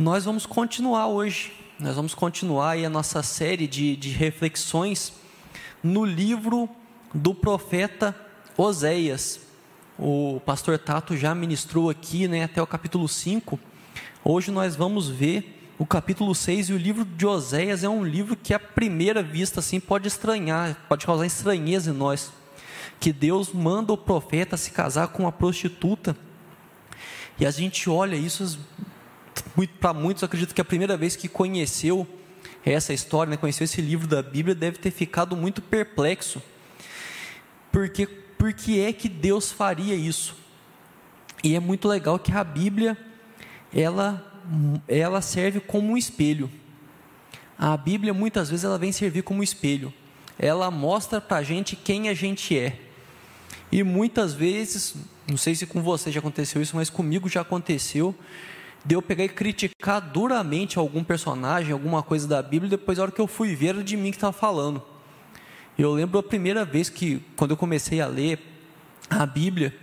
Nós vamos continuar hoje, nós vamos continuar aí a nossa série de, de reflexões no livro do profeta Oséias. O pastor Tato já ministrou aqui né, até o capítulo 5. Hoje nós vamos ver o capítulo 6 e o livro de Oséias é um livro que à primeira vista assim pode estranhar, pode causar estranheza em nós. Que Deus manda o profeta se casar com uma prostituta. E a gente olha isso para muitos, acredito que a primeira vez que conheceu essa história, né, conheceu esse livro da Bíblia, deve ter ficado muito perplexo. Porque por que é que Deus faria isso? E é muito legal que a Bíblia ela ela serve como um espelho. A Bíblia muitas vezes ela vem servir como um espelho. Ela mostra para a gente quem a gente é. E muitas vezes, não sei se com você já aconteceu isso, mas comigo já aconteceu, de eu pegar e criticar duramente algum personagem, alguma coisa da Bíblia, e depois, a hora que eu fui ver, era de mim que estava falando. Eu lembro a primeira vez que, quando eu comecei a ler a Bíblia,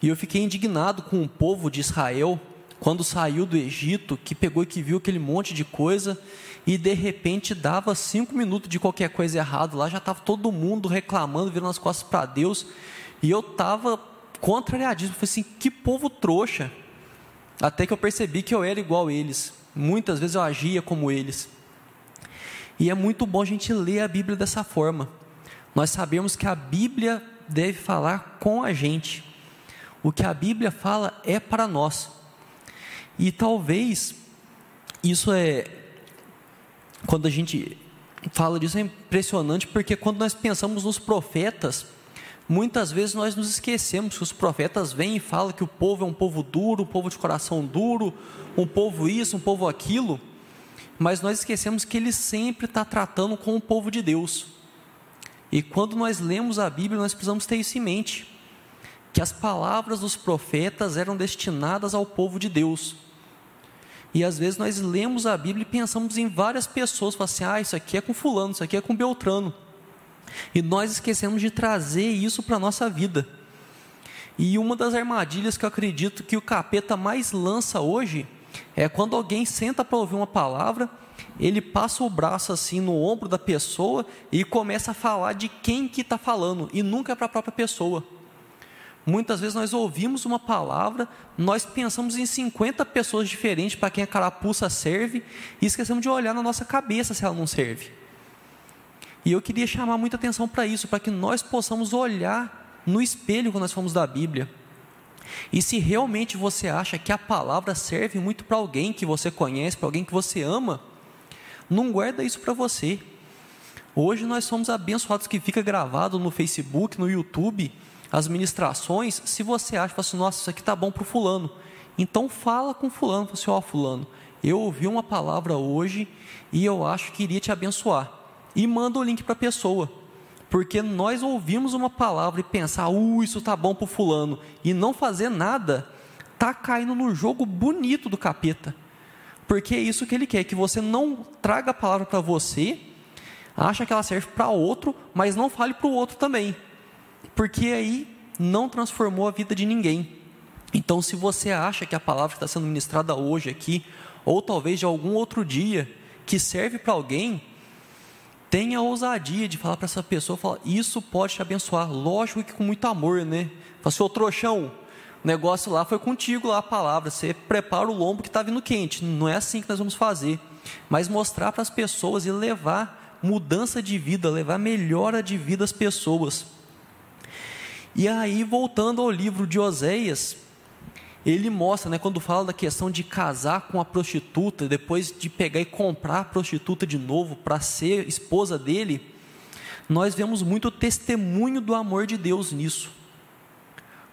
e eu fiquei indignado com o povo de Israel, quando saiu do Egito, que pegou e que viu aquele monte de coisa, e de repente dava cinco minutos de qualquer coisa errado, lá já estava todo mundo reclamando, virando as costas para Deus, e eu estava contrariadíssimo, falei assim, que povo trouxa, até que eu percebi que eu era igual a eles. Muitas vezes eu agia como eles. E é muito bom a gente ler a Bíblia dessa forma. Nós sabemos que a Bíblia deve falar com a gente. O que a Bíblia fala é para nós. E talvez isso é quando a gente fala disso é impressionante porque quando nós pensamos nos profetas, Muitas vezes nós nos esquecemos que os profetas vêm e falam que o povo é um povo duro, um povo de coração duro, um povo isso, um povo aquilo, mas nós esquecemos que ele sempre está tratando com o povo de Deus. E quando nós lemos a Bíblia, nós precisamos ter isso em mente, que as palavras dos profetas eram destinadas ao povo de Deus. E às vezes nós lemos a Bíblia e pensamos em várias pessoas, falamos assim, ah, isso aqui é com fulano, isso aqui é com Beltrano. E nós esquecemos de trazer isso para a nossa vida. E uma das armadilhas que eu acredito que o capeta mais lança hoje é quando alguém senta para ouvir uma palavra, ele passa o braço assim no ombro da pessoa e começa a falar de quem que está falando, e nunca é para a própria pessoa. Muitas vezes nós ouvimos uma palavra, nós pensamos em 50 pessoas diferentes para quem a carapuça serve, e esquecemos de olhar na nossa cabeça se ela não serve. E eu queria chamar muita atenção para isso, para que nós possamos olhar no espelho quando nós formos da Bíblia. E se realmente você acha que a palavra serve muito para alguém que você conhece, para alguém que você ama, não guarda isso para você. Hoje nós somos abençoados que fica gravado no Facebook, no YouTube, as ministrações. Se você acha, assim, nossa, isso aqui tá bom para o fulano, então fala com fulano, fala assim, ó oh, fulano, eu ouvi uma palavra hoje e eu acho que iria te abençoar e manda o link para a pessoa. Porque nós ouvimos uma palavra e pensar, uh, isso tá bom para fulano, e não fazer nada, tá caindo no jogo bonito do capeta. Porque é isso que ele quer, que você não traga a palavra para você, acha que ela serve para outro, mas não fale para o outro também. Porque aí não transformou a vida de ninguém. Então, se você acha que a palavra que está sendo ministrada hoje aqui, ou talvez de algum outro dia, que serve para alguém, tenha a ousadia de falar para essa pessoa, falar, isso pode te abençoar, lógico que com muito amor, né? Fala, seu trouxão, o negócio lá foi contigo lá a palavra, você prepara o lombo que está vindo quente, não é assim que nós vamos fazer, mas mostrar para as pessoas e levar mudança de vida, levar melhora de vida às pessoas. E aí, voltando ao livro de Oséias, ele mostra, né, quando fala da questão de casar com a prostituta, depois de pegar e comprar a prostituta de novo para ser esposa dele, nós vemos muito testemunho do amor de Deus nisso.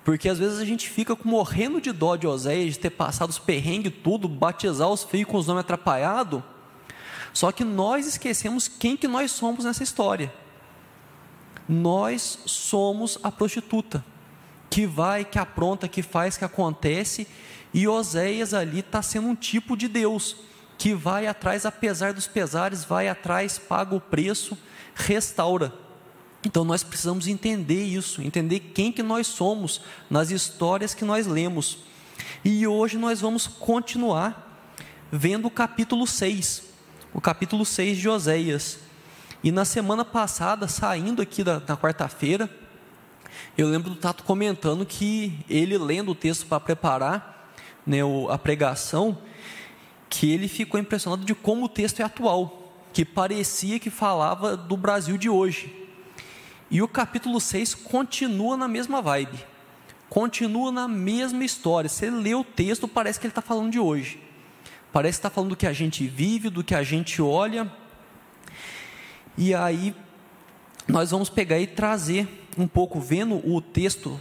Porque às vezes a gente fica morrendo de dó de Oséias, de ter passado os perrengues tudo, batizar os filhos com os nomes atrapalhados, só que nós esquecemos quem que nós somos nessa história. Nós somos a prostituta que vai, que apronta, que faz, que acontece, e Oséias ali está sendo um tipo de Deus, que vai atrás, apesar dos pesares, vai atrás, paga o preço, restaura. Então nós precisamos entender isso, entender quem que nós somos nas histórias que nós lemos. E hoje nós vamos continuar vendo o capítulo 6, o capítulo 6 de Oséias. E na semana passada, saindo aqui da, quarta-feira, eu lembro do Tato comentando que ele lendo o texto para preparar né, a pregação, que ele ficou impressionado de como o texto é atual, que parecia que falava do Brasil de hoje. E o capítulo 6 continua na mesma vibe, continua na mesma história. Você lê o texto, parece que ele está falando de hoje. Parece que está falando do que a gente vive, do que a gente olha. E aí, nós vamos pegar e trazer um pouco, vendo o texto,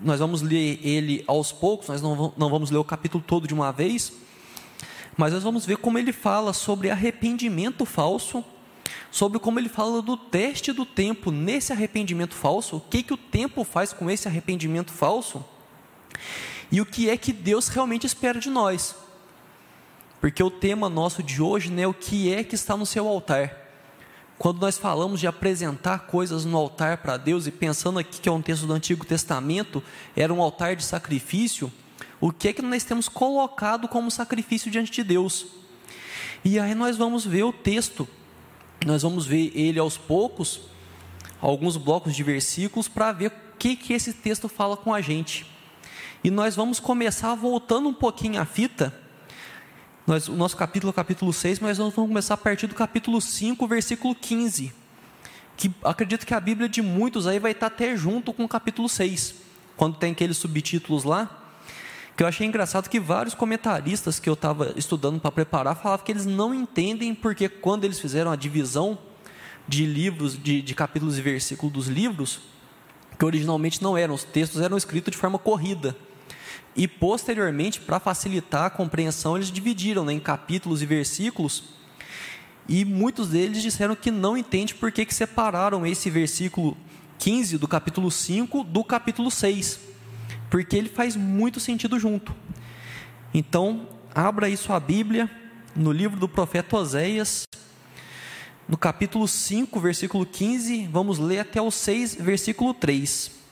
nós vamos ler ele aos poucos, nós não, não vamos ler o capítulo todo de uma vez, mas nós vamos ver como ele fala sobre arrependimento falso, sobre como ele fala do teste do tempo nesse arrependimento falso, o que, que o tempo faz com esse arrependimento falso, e o que é que Deus realmente espera de nós. Porque o tema nosso de hoje né, é o que é que está no seu altar. Quando nós falamos de apresentar coisas no altar para Deus, e pensando aqui que é um texto do Antigo Testamento, era um altar de sacrifício, o que é que nós temos colocado como sacrifício diante de Deus? E aí nós vamos ver o texto, nós vamos ver ele aos poucos, alguns blocos de versículos, para ver o que, que esse texto fala com a gente. E nós vamos começar voltando um pouquinho a fita, nós, o nosso capítulo é o capítulo 6, mas nós vamos começar a partir do capítulo 5, versículo 15. Que acredito que a Bíblia de muitos aí vai estar até junto com o capítulo 6, quando tem aqueles subtítulos lá. Que eu achei engraçado que vários comentaristas que eu estava estudando para preparar falavam que eles não entendem porque quando eles fizeram a divisão de livros, de, de capítulos e versículos dos livros, que originalmente não eram, os textos eram escritos de forma corrida. E posteriormente, para facilitar a compreensão, eles dividiram né, em capítulos e versículos. E muitos deles disseram que não entende por que, que separaram esse versículo 15 do capítulo 5 do capítulo 6. Porque ele faz muito sentido junto. Então, abra aí sua Bíblia no livro do profeta Oséias, no capítulo 5, versículo 15, vamos ler até o 6, versículo 3.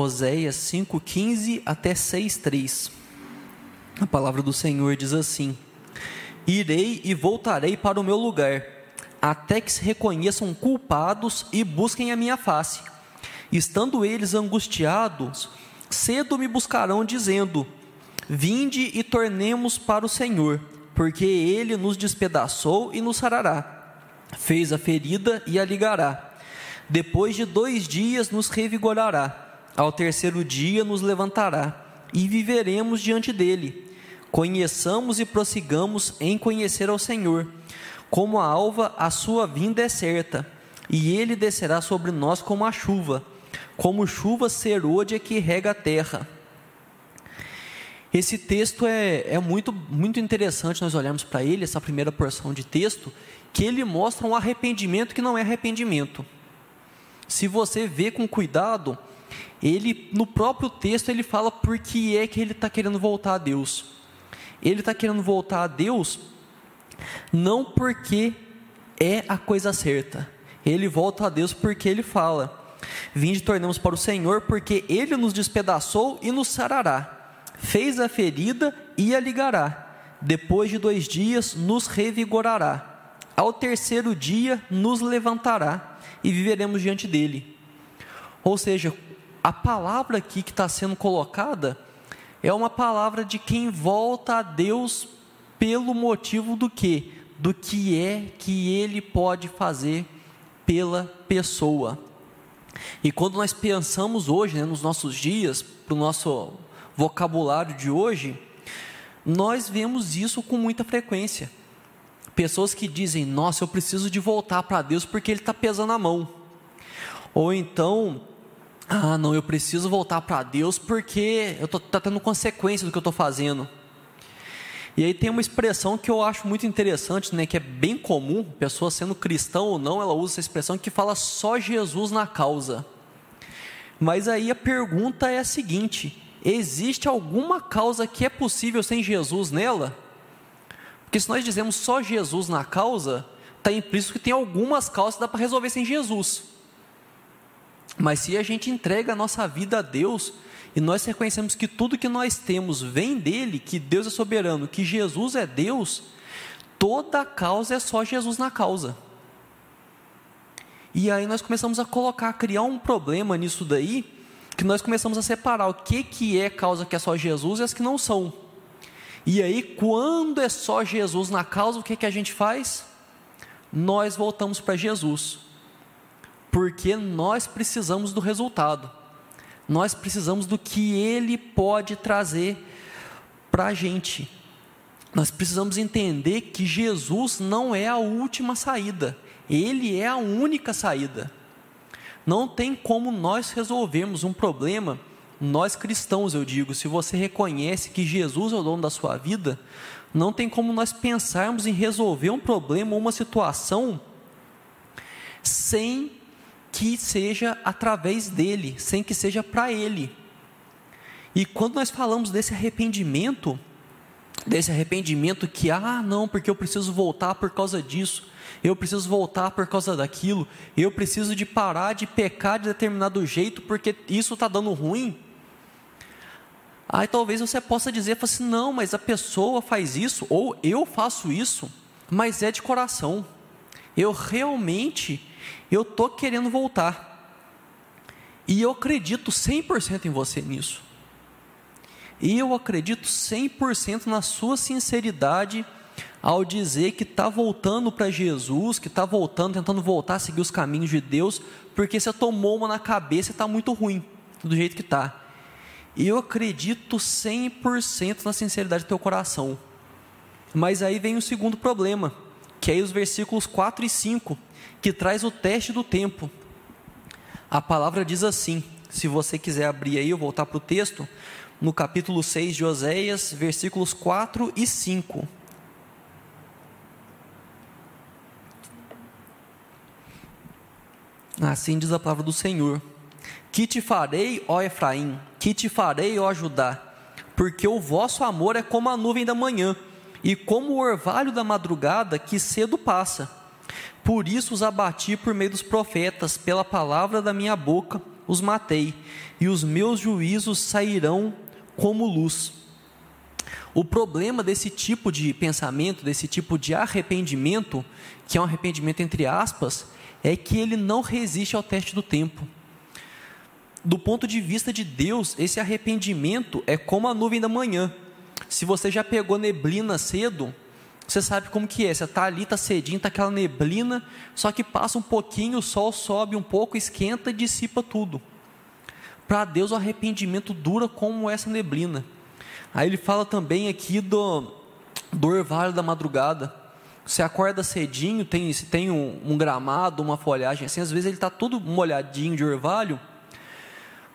Oséias 5:15 até 6:3. A palavra do Senhor diz assim: Irei e voltarei para o meu lugar, até que se reconheçam culpados e busquem a minha face. Estando eles angustiados, cedo me buscarão dizendo: Vinde e tornemos para o Senhor, porque ele nos despedaçou e nos sarará. Fez a ferida e a ligará. Depois de dois dias nos revigorará ao terceiro dia nos levantará e viveremos diante dele. Conheçamos e prossigamos em conhecer ao Senhor. Como a alva, a sua vinda é certa, e ele descerá sobre nós como a chuva, como chuva serôdia que rega a terra. Esse texto é, é muito, muito interessante nós olharmos para ele, essa primeira porção de texto, que ele mostra um arrependimento que não é arrependimento. Se você vê com cuidado, ele no próprio texto ele fala por que é que ele está querendo voltar a Deus. Ele está querendo voltar a Deus não porque é a coisa certa. Ele volta a Deus porque ele fala: Vinde tornamos para o Senhor, porque Ele nos despedaçou e nos sarará. Fez a ferida e a ligará. Depois de dois dias nos revigorará. Ao terceiro dia nos levantará e viveremos diante dele. Ou seja, a palavra aqui que está sendo colocada é uma palavra de quem volta a Deus pelo motivo do que? Do que é que Ele pode fazer pela pessoa. E quando nós pensamos hoje, né, nos nossos dias, para o nosso vocabulário de hoje, nós vemos isso com muita frequência. Pessoas que dizem: Nossa, eu preciso de voltar para Deus porque Ele está pesando a mão. Ou então, ah, não, eu preciso voltar para Deus porque eu tô tá tendo consequência do que eu estou fazendo. E aí tem uma expressão que eu acho muito interessante, né, que é bem comum, pessoa sendo cristão ou não, ela usa essa expressão que fala só Jesus na causa. Mas aí a pergunta é a seguinte: existe alguma causa que é possível sem Jesus nela? Porque se nós dizemos só Jesus na causa, está implícito que tem algumas causas que dá para resolver sem Jesus. Mas se a gente entrega a nossa vida a Deus e nós reconhecemos que tudo que nós temos vem dele, que Deus é soberano, que Jesus é Deus, toda causa é só Jesus na causa. E aí nós começamos a colocar, a criar um problema nisso daí, que nós começamos a separar o que, que é causa que é só Jesus e as que não são. E aí, quando é só Jesus na causa, o que, que a gente faz? Nós voltamos para Jesus, porque nós precisamos do resultado, nós precisamos do que Ele pode trazer para a gente. Nós precisamos entender que Jesus não é a última saída, Ele é a única saída. Não tem como nós resolvermos um problema nós cristãos, eu digo, se você reconhece que Jesus é o dono da sua vida, não tem como nós pensarmos em resolver um problema ou uma situação sem que seja através dele, sem que seja para ele. E quando nós falamos desse arrependimento, desse arrependimento que, ah, não, porque eu preciso voltar por causa disso, eu preciso voltar por causa daquilo, eu preciso de parar de pecar de determinado jeito porque isso está dando ruim. Aí talvez você possa dizer assim: não, mas a pessoa faz isso, ou eu faço isso, mas é de coração. Eu realmente, eu estou querendo voltar. E eu acredito 100% em você nisso. E eu acredito 100% na sua sinceridade ao dizer que está voltando para Jesus, que está voltando, tentando voltar a seguir os caminhos de Deus, porque você tomou uma na cabeça e está muito ruim, do jeito que está. E eu acredito 100% na sinceridade do teu coração. Mas aí vem o segundo problema, que é os versículos 4 e 5, que traz o teste do tempo. A palavra diz assim, se você quiser abrir aí, eu voltar para o texto, no capítulo 6 de Oséias, versículos 4 e 5. Assim diz a palavra do Senhor: Que te farei, ó Efraim? que te farei, ó Judá, porque o vosso amor é como a nuvem da manhã, e como o orvalho da madrugada que cedo passa. Por isso os abati por meio dos profetas, pela palavra da minha boca os matei, e os meus juízos sairão como luz. O problema desse tipo de pensamento, desse tipo de arrependimento, que é um arrependimento entre aspas, é que ele não resiste ao teste do tempo do ponto de vista de Deus, esse arrependimento é como a nuvem da manhã. Se você já pegou neblina cedo, você sabe como que é. Você está ali, está cedinho, está aquela neblina, só que passa um pouquinho, o sol sobe um pouco, esquenta e dissipa tudo. Para Deus o arrependimento dura como essa neblina. Aí ele fala também aqui do, do orvalho da madrugada. Você acorda cedinho, tem, tem um, um gramado, uma folhagem assim, às vezes ele está todo molhadinho de orvalho,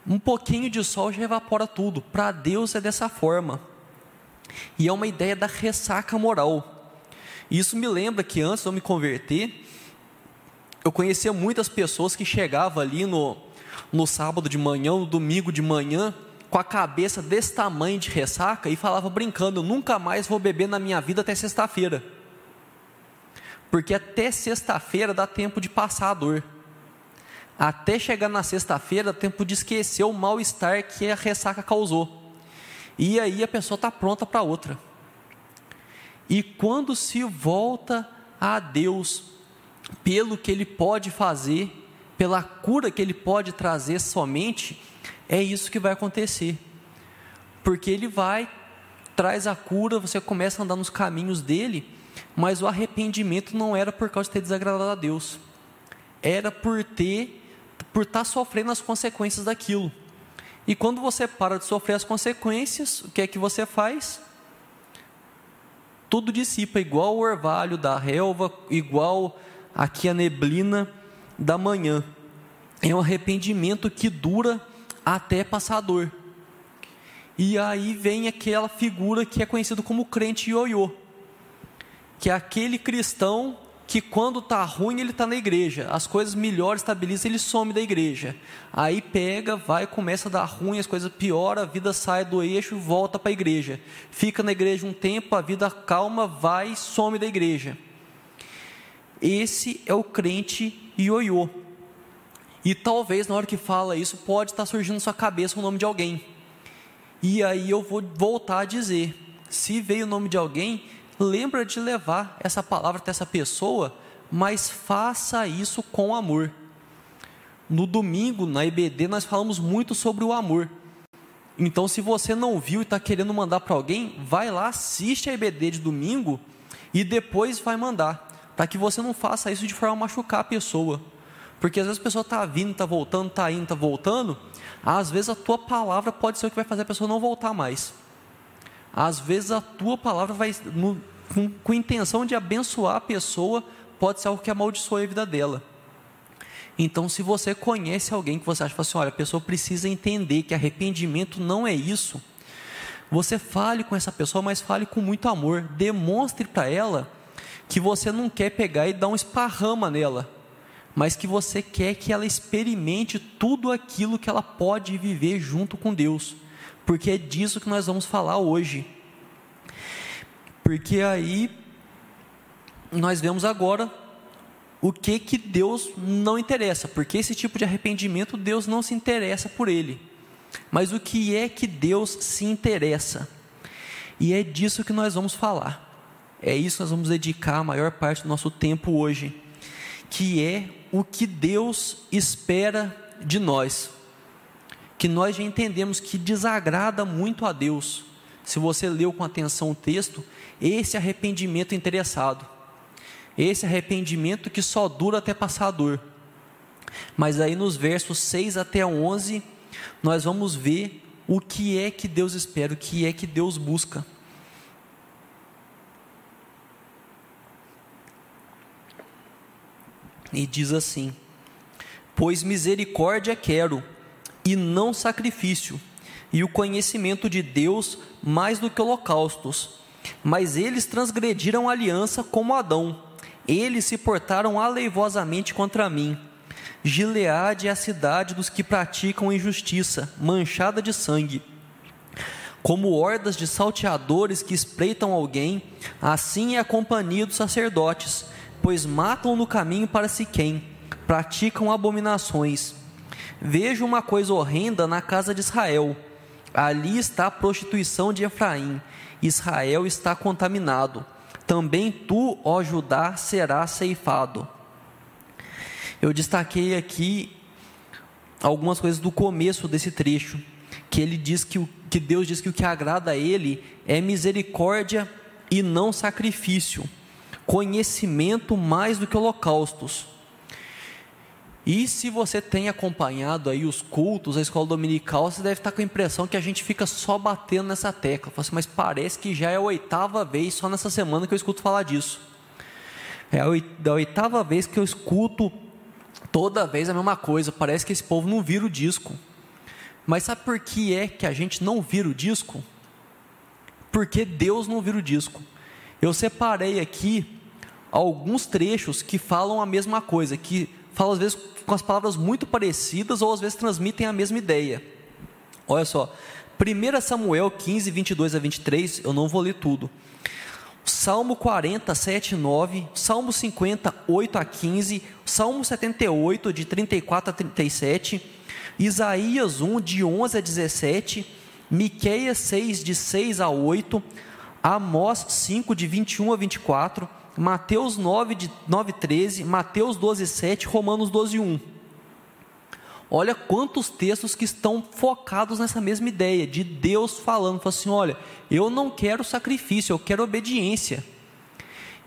um pouquinho de sol já evapora tudo. Para Deus é dessa forma. E é uma ideia da ressaca moral. Isso me lembra que antes de eu me converter, eu conhecia muitas pessoas que chegavam ali no, no sábado de manhã, no domingo de manhã, com a cabeça desse tamanho de ressaca e falava brincando: eu nunca mais vou beber na minha vida até sexta-feira. Porque até sexta-feira dá tempo de passar a dor até chegar na sexta-feira, tempo de esquecer o mal-estar que a ressaca causou. E aí a pessoa está pronta para outra. E quando se volta a Deus, pelo que Ele pode fazer, pela cura que Ele pode trazer somente, é isso que vai acontecer. Porque Ele vai, traz a cura, você começa a andar nos caminhos dele, mas o arrependimento não era por causa de ter desagradado a Deus, era por ter por estar tá sofrendo as consequências daquilo. E quando você para de sofrer as consequências, o que é que você faz? Tudo dissipa, igual o orvalho da relva, igual aqui a neblina da manhã. É um arrependimento que dura até passar dor. E aí vem aquela figura que é conhecido como crente ioiô, que é aquele cristão que quando está ruim ele está na igreja, as coisas melhores estabilizam, ele some da igreja. Aí pega, vai, começa a dar ruim, as coisas pioram, a vida sai do eixo, volta para a igreja. Fica na igreja um tempo, a vida calma, vai, some da igreja. esse é o crente ioiô. E talvez na hora que fala isso pode estar surgindo na sua cabeça o nome de alguém. E aí eu vou voltar a dizer: se veio o nome de alguém, lembra de levar essa palavra até essa pessoa, mas faça isso com amor. No domingo, na IBD, nós falamos muito sobre o amor. Então, se você não viu e está querendo mandar para alguém, vai lá, assiste a IBD de domingo e depois vai mandar, para que você não faça isso de forma a machucar a pessoa. Porque às vezes a pessoa está vindo, está voltando, está indo, está voltando. Às vezes a tua palavra pode ser o que vai fazer a pessoa não voltar mais. Às vezes a tua palavra vai, no, com, com intenção de abençoar a pessoa, pode ser algo que amaldiçoe a vida dela. Então, se você conhece alguém que você acha assim, olha, a pessoa precisa entender que arrependimento não é isso, você fale com essa pessoa, mas fale com muito amor. Demonstre para ela que você não quer pegar e dar um esparrama nela, mas que você quer que ela experimente tudo aquilo que ela pode viver junto com Deus, porque é disso que nós vamos falar hoje. Porque aí nós vemos agora o que que Deus não interessa, porque esse tipo de arrependimento Deus não se interessa por ele. Mas o que é que Deus se interessa? E é disso que nós vamos falar. É isso que nós vamos dedicar a maior parte do nosso tempo hoje, que é o que Deus espera de nós, que nós já entendemos que desagrada muito a Deus. Se você leu com atenção o texto, esse arrependimento interessado, esse arrependimento que só dura até passar a dor. Mas aí nos versos 6 até 11, nós vamos ver o que é que Deus espera, o que é que Deus busca. e diz assim: Pois misericórdia quero, e não sacrifício, e o conhecimento de Deus mais do que holocaustos. Mas eles transgrediram a aliança como Adão, eles se portaram aleivosamente contra mim. Gileade é a cidade dos que praticam injustiça, manchada de sangue. Como hordas de salteadores que espreitam alguém, assim é a companhia dos sacerdotes pois matam no caminho para Siquém, praticam abominações. Vejo uma coisa horrenda na casa de Israel. Ali está a prostituição de Efraim. Israel está contaminado. Também tu, ó Judá, serás ceifado. Eu destaquei aqui algumas coisas do começo desse trecho, que ele diz que, o, que Deus diz que o que agrada a ele é misericórdia e não sacrifício conhecimento mais do que holocaustos. E se você tem acompanhado aí os cultos, a escola dominical, você deve estar com a impressão que a gente fica só batendo nessa tecla. Assim, mas parece que já é a oitava vez, só nessa semana que eu escuto falar disso. É a oitava vez que eu escuto toda vez a mesma coisa. Parece que esse povo não vira o disco. Mas sabe por que é que a gente não vira o disco? Porque Deus não vira o disco. Eu separei aqui alguns trechos que falam a mesma coisa, que falam às vezes com as palavras muito parecidas ou às vezes transmitem a mesma ideia. Olha só, 1 Samuel 15, 22 a 23, eu não vou ler tudo. Salmo 40, 7 9, Salmo 50, 8 a 15, Salmo 78, de 34 a 37, Isaías 1, de 11 a 17, Miqueias 6, de 6 a 8, Amós 5, de 21 a 24, Mateus 9, de 9, 13, Mateus 12, 7, Romanos 12, 1. Olha quantos textos que estão focados nessa mesma ideia, de Deus falando, falando assim: olha, eu não quero sacrifício, eu quero obediência.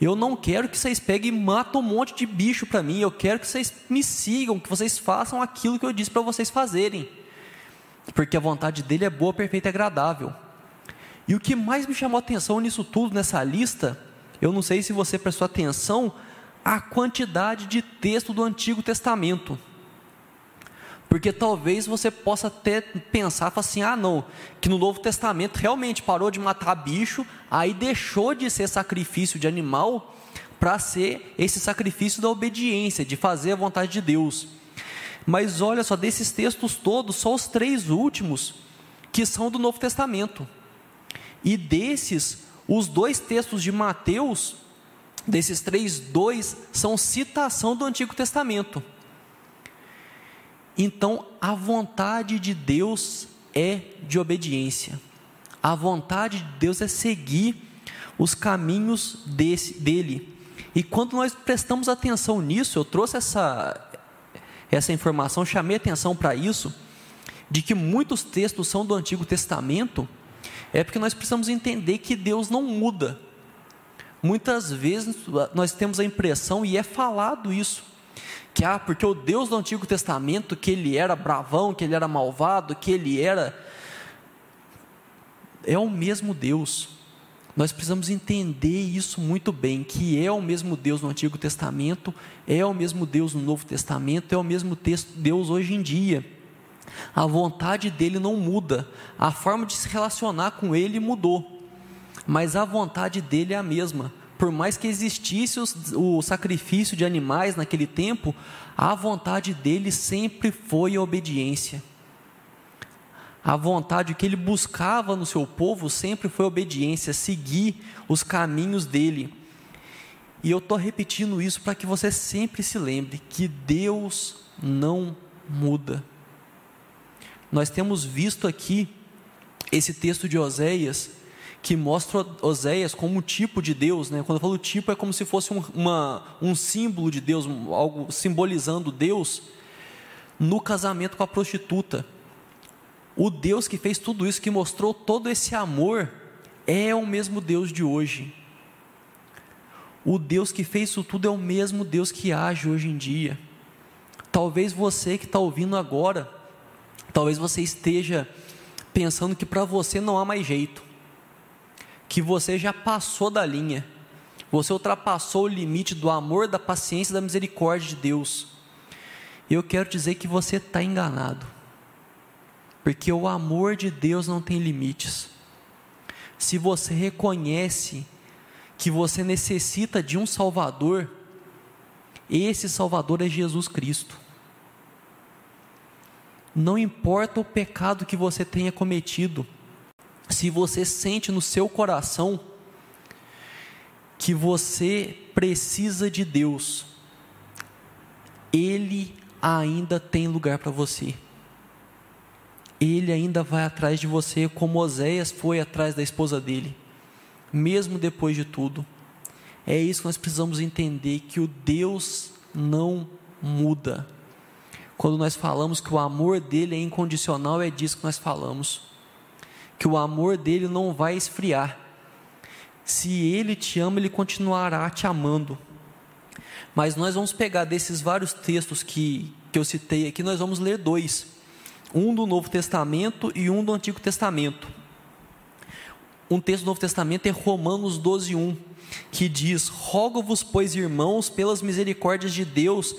Eu não quero que vocês peguem e matem um monte de bicho para mim, eu quero que vocês me sigam, que vocês façam aquilo que eu disse para vocês fazerem. Porque a vontade dele é boa, perfeita e agradável. E o que mais me chamou a atenção nisso tudo, nessa lista, eu não sei se você prestou atenção à quantidade de texto do Antigo Testamento. Porque talvez você possa até pensar assim: ah, não, que no Novo Testamento realmente parou de matar bicho, aí deixou de ser sacrifício de animal para ser esse sacrifício da obediência, de fazer a vontade de Deus. Mas olha só, desses textos todos, só os três últimos que são do Novo Testamento. E desses, os dois textos de Mateus Desses três, dois são citação do Antigo Testamento. Então, a vontade de Deus é de obediência. A vontade de Deus é seguir os caminhos desse, dele. E quando nós prestamos atenção nisso, eu trouxe essa, essa informação, chamei atenção para isso, de que muitos textos são do Antigo Testamento, é porque nós precisamos entender que Deus não muda. Muitas vezes nós temos a impressão, e é falado isso, que ah, porque o Deus do Antigo Testamento, que ele era bravão, que ele era malvado, que ele era. É o mesmo Deus. Nós precisamos entender isso muito bem, que é o mesmo Deus no Antigo Testamento, é o mesmo Deus no Novo Testamento, é o mesmo Deus hoje em dia. A vontade dele não muda, a forma de se relacionar com ele mudou, mas a vontade dele é a mesma. Por mais que existisse o sacrifício de animais naquele tempo, a vontade dele sempre foi a obediência. A vontade que ele buscava no seu povo sempre foi obediência, seguir os caminhos dele. E eu estou repetindo isso para que você sempre se lembre que Deus não muda. Nós temos visto aqui esse texto de Oséias, que mostra Oséias como tipo de Deus, né? quando eu falo tipo, é como se fosse um, uma, um símbolo de Deus, algo simbolizando Deus, no casamento com a prostituta. O Deus que fez tudo isso, que mostrou todo esse amor, é o mesmo Deus de hoje. O Deus que fez isso tudo é o mesmo Deus que age hoje em dia. Talvez você que está ouvindo agora, Talvez você esteja pensando que para você não há mais jeito, que você já passou da linha, você ultrapassou o limite do amor, da paciência, da misericórdia de Deus. E eu quero dizer que você está enganado, porque o amor de Deus não tem limites. Se você reconhece que você necessita de um Salvador, esse Salvador é Jesus Cristo. Não importa o pecado que você tenha cometido, se você sente no seu coração que você precisa de Deus, Ele ainda tem lugar para você. Ele ainda vai atrás de você, como Oséias foi atrás da esposa dele, mesmo depois de tudo. É isso que nós precisamos entender: que o Deus não muda. Quando nós falamos que o amor dele é incondicional, é disso que nós falamos. Que o amor dele não vai esfriar. Se ele te ama, ele continuará te amando. Mas nós vamos pegar desses vários textos que, que eu citei aqui, nós vamos ler dois: um do Novo Testamento e um do Antigo Testamento. Um texto do Novo Testamento é Romanos 12, 1, que diz: Rogo-vos, pois, irmãos, pelas misericórdias de Deus,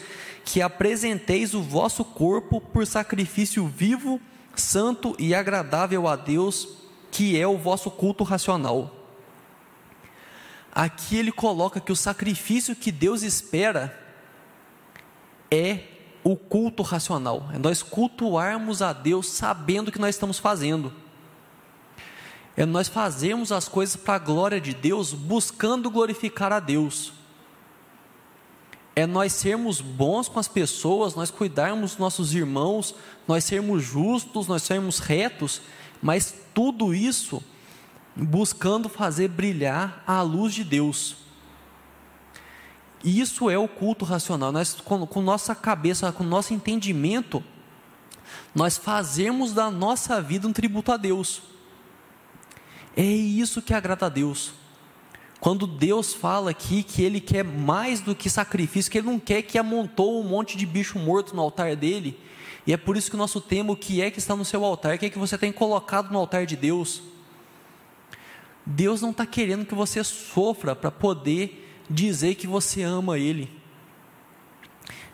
que apresenteis o vosso corpo por sacrifício vivo, santo e agradável a Deus, que é o vosso culto racional. Aqui ele coloca que o sacrifício que Deus espera é o culto racional, é nós cultuarmos a Deus sabendo o que nós estamos fazendo. É nós fazermos as coisas para a glória de Deus, buscando glorificar a Deus é nós sermos bons com as pessoas, nós cuidarmos dos nossos irmãos, nós sermos justos, nós sermos retos, mas tudo isso buscando fazer brilhar a luz de Deus. Isso é o culto racional. Nós, com, com nossa cabeça, com nosso entendimento, nós fazemos da nossa vida um tributo a Deus. É isso que agrada a Deus. Quando Deus fala aqui que Ele quer mais do que sacrifício, que Ele não quer que amontou um monte de bicho morto no altar dele, e é por isso que o nosso tema, o que é que está no seu altar, o que é que você tem colocado no altar de Deus. Deus não está querendo que você sofra para poder dizer que você ama Ele.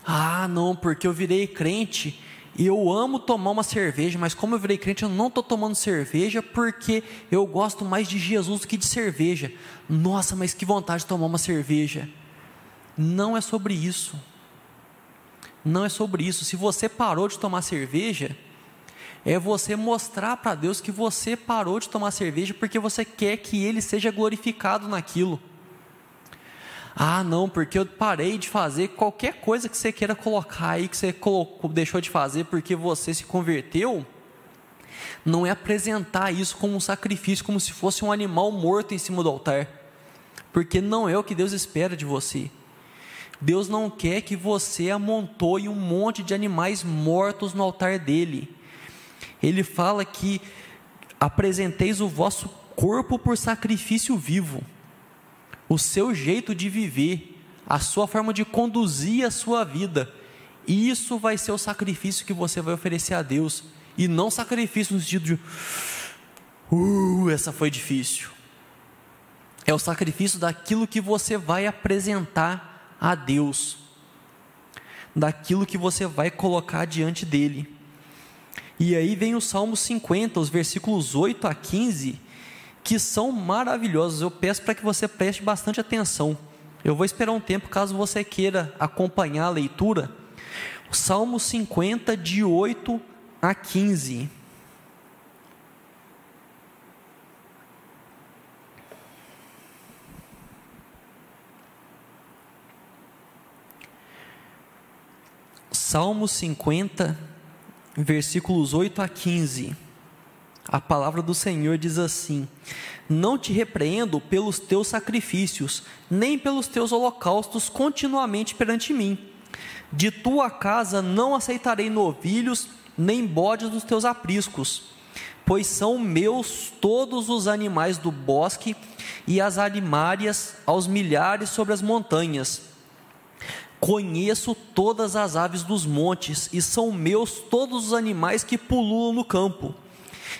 Ah, não, porque eu virei crente e eu amo tomar uma cerveja, mas como eu virei crente, eu não estou tomando cerveja porque eu gosto mais de Jesus do que de cerveja. Nossa, mas que vontade de tomar uma cerveja. Não é sobre isso. Não é sobre isso. Se você parou de tomar cerveja, é você mostrar para Deus que você parou de tomar cerveja porque você quer que Ele seja glorificado naquilo. Ah, não, porque eu parei de fazer qualquer coisa que você queira colocar aí, que você colocou, deixou de fazer porque você se converteu. Não é apresentar isso como um sacrifício, como se fosse um animal morto em cima do altar, porque não é o que Deus espera de você. Deus não quer que você amontoe um monte de animais mortos no altar dele. Ele fala que apresenteis o vosso corpo por sacrifício vivo o seu jeito de viver, a sua forma de conduzir a sua vida. Isso vai ser o sacrifício que você vai oferecer a Deus, e não sacrifício no sentido de, uh, essa foi difícil. É o sacrifício daquilo que você vai apresentar a Deus, daquilo que você vai colocar diante dele. E aí vem o Salmo 50, os versículos 8 a 15, que são maravilhosos. Eu peço para que você preste bastante atenção. Eu vou esperar um tempo caso você queira acompanhar a leitura. Salmo 50, de 8 a 15. Salmo 50, versículos 8 a 15. A palavra do Senhor diz assim: Não te repreendo pelos teus sacrifícios, nem pelos teus holocaustos continuamente perante mim. De tua casa não aceitarei novilhos, nem bodes dos teus apriscos, pois são meus todos os animais do bosque e as alimárias aos milhares sobre as montanhas. Conheço todas as aves dos montes, e são meus todos os animais que pululam no campo.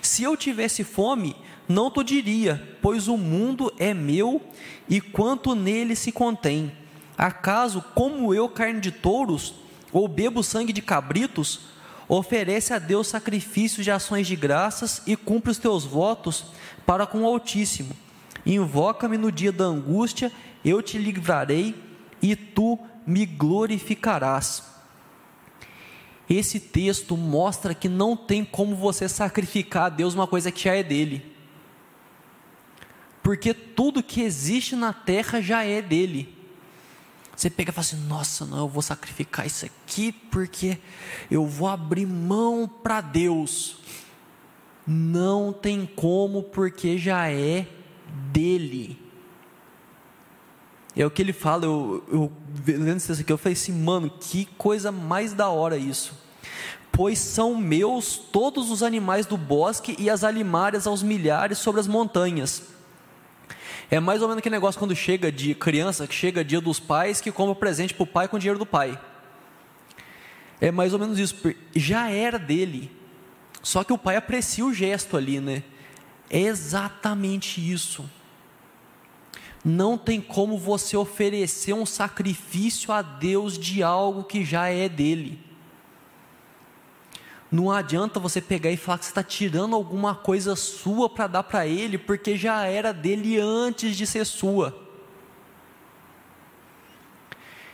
Se eu tivesse fome, não te diria, pois o mundo é meu e quanto nele se contém. Acaso, como eu, carne de touros, ou bebo sangue de cabritos, oferece a Deus sacrifícios de ações de graças e cumpre os teus votos para com o Altíssimo. Invoca-me no dia da angústia, eu te livrarei e tu me glorificarás. Esse texto mostra que não tem como você sacrificar a Deus uma coisa que já é dele. Porque tudo que existe na terra já é dele. Você pega e fala assim: nossa, não, eu vou sacrificar isso aqui porque eu vou abrir mão para Deus. Não tem como, porque já é dele. É o que ele fala, eu, eu lendo isso aqui, eu falei assim, mano, que coisa mais da hora isso. Pois são meus todos os animais do bosque e as alimárias aos milhares sobre as montanhas. É mais ou menos aquele negócio quando chega de criança, que chega dia dos pais, que compra presente para o pai com dinheiro do pai. É mais ou menos isso, já era dele. Só que o pai aprecia o gesto ali, né? É exatamente isso. Não tem como você oferecer um sacrifício a Deus de algo que já é dele. Não adianta você pegar e falar que você está tirando alguma coisa sua para dar para ele, porque já era dele antes de ser sua.